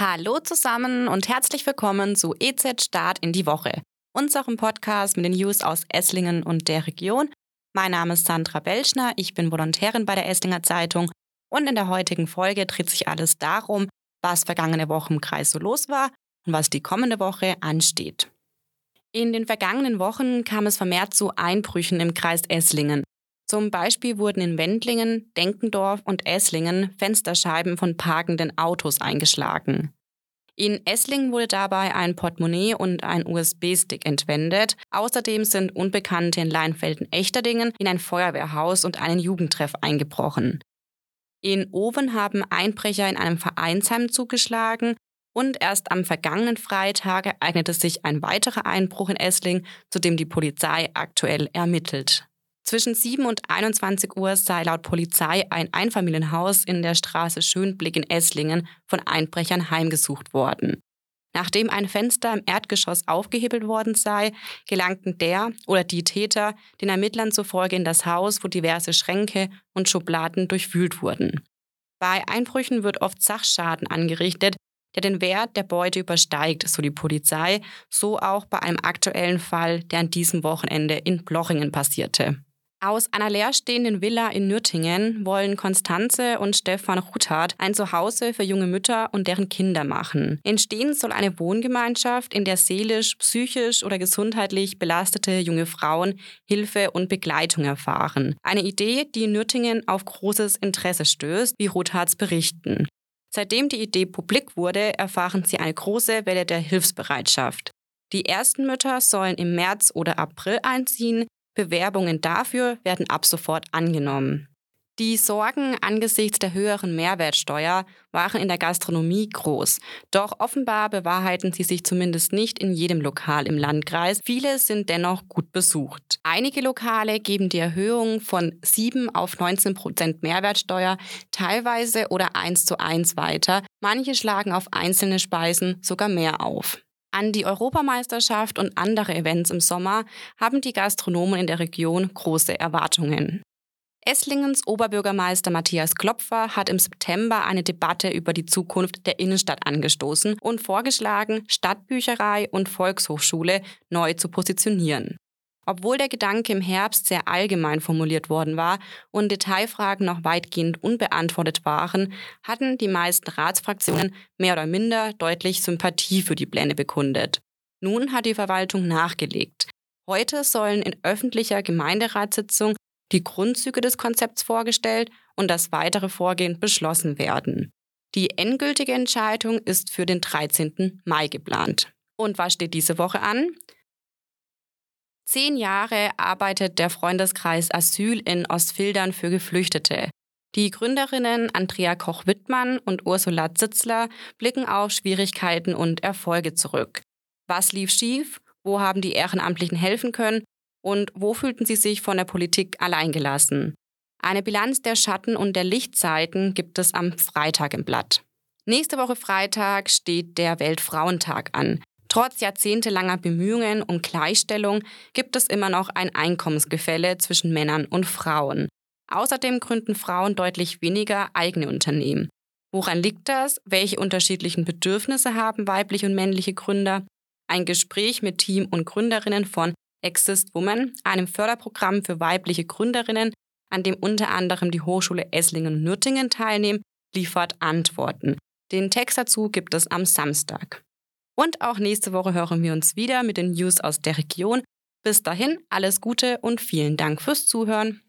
Hallo zusammen und herzlich willkommen zu EZ Start in die Woche, unserem Podcast mit den News aus Esslingen und der Region. Mein Name ist Sandra Belschner, ich bin Volontärin bei der Esslinger Zeitung und in der heutigen Folge dreht sich alles darum, was vergangene Woche im Kreis so los war und was die kommende Woche ansteht. In den vergangenen Wochen kam es vermehrt zu Einbrüchen im Kreis Esslingen. Zum Beispiel wurden in Wendlingen, Denkendorf und Esslingen Fensterscheiben von parkenden Autos eingeschlagen. In Esslingen wurde dabei ein Portemonnaie und ein USB-Stick entwendet. Außerdem sind Unbekannte in Leinfelden-Echterdingen in ein Feuerwehrhaus und einen Jugendtreff eingebrochen. In Oven haben Einbrecher in einem Vereinsheim zugeschlagen und erst am vergangenen Freitag ereignete sich ein weiterer Einbruch in Essling, zu dem die Polizei aktuell ermittelt. Zwischen 7 und 21 Uhr sei laut Polizei ein Einfamilienhaus in der Straße Schönblick in Esslingen von Einbrechern heimgesucht worden. Nachdem ein Fenster im Erdgeschoss aufgehebelt worden sei, gelangten der oder die Täter den Ermittlern zufolge in das Haus, wo diverse Schränke und Schubladen durchwühlt wurden. Bei Einbrüchen wird oft Sachschaden angerichtet, der den Wert der Beute übersteigt, so die Polizei, so auch bei einem aktuellen Fall, der an diesem Wochenende in Blochingen passierte. Aus einer leerstehenden Villa in Nürtingen wollen Konstanze und Stefan Ruthard ein Zuhause für junge Mütter und deren Kinder machen. Entstehen soll eine Wohngemeinschaft, in der seelisch, psychisch oder gesundheitlich belastete junge Frauen Hilfe und Begleitung erfahren. Eine Idee, die in Nürtingen auf großes Interesse stößt, wie Ruthards berichten. Seitdem die Idee publik wurde, erfahren sie eine große Welle der Hilfsbereitschaft. Die ersten Mütter sollen im März oder April einziehen, Bewerbungen dafür werden ab sofort angenommen. Die Sorgen angesichts der höheren Mehrwertsteuer waren in der Gastronomie groß. Doch offenbar bewahrheiten sie sich zumindest nicht in jedem Lokal im Landkreis. Viele sind dennoch gut besucht. Einige Lokale geben die Erhöhung von 7 auf 19 Prozent Mehrwertsteuer teilweise oder eins zu eins weiter. Manche schlagen auf einzelne Speisen sogar mehr auf. An die Europameisterschaft und andere Events im Sommer haben die Gastronomen in der Region große Erwartungen. Esslingens Oberbürgermeister Matthias Klopfer hat im September eine Debatte über die Zukunft der Innenstadt angestoßen und vorgeschlagen, Stadtbücherei und Volkshochschule neu zu positionieren. Obwohl der Gedanke im Herbst sehr allgemein formuliert worden war und Detailfragen noch weitgehend unbeantwortet waren, hatten die meisten Ratsfraktionen mehr oder minder deutlich Sympathie für die Pläne bekundet. Nun hat die Verwaltung nachgelegt. Heute sollen in öffentlicher Gemeinderatssitzung die Grundzüge des Konzepts vorgestellt und das weitere Vorgehen beschlossen werden. Die endgültige Entscheidung ist für den 13. Mai geplant. Und was steht diese Woche an? Zehn Jahre arbeitet der Freundeskreis Asyl in Ostfildern für Geflüchtete. Die Gründerinnen Andrea Koch-Wittmann und Ursula Zitzler blicken auf Schwierigkeiten und Erfolge zurück. Was lief schief? Wo haben die Ehrenamtlichen helfen können? Und wo fühlten sie sich von der Politik alleingelassen? Eine Bilanz der Schatten- und der Lichtseiten gibt es am Freitag im Blatt. Nächste Woche Freitag steht der Weltfrauentag an. Trotz jahrzehntelanger Bemühungen um Gleichstellung gibt es immer noch ein Einkommensgefälle zwischen Männern und Frauen. Außerdem gründen Frauen deutlich weniger eigene Unternehmen. Woran liegt das? Welche unterschiedlichen Bedürfnisse haben weibliche und männliche Gründer? Ein Gespräch mit Team und Gründerinnen von Exist Woman, einem Förderprogramm für weibliche Gründerinnen, an dem unter anderem die Hochschule Esslingen und Nürtingen teilnehmen, liefert Antworten. Den Text dazu gibt es am Samstag. Und auch nächste Woche hören wir uns wieder mit den News aus der Region. Bis dahin alles Gute und vielen Dank fürs Zuhören.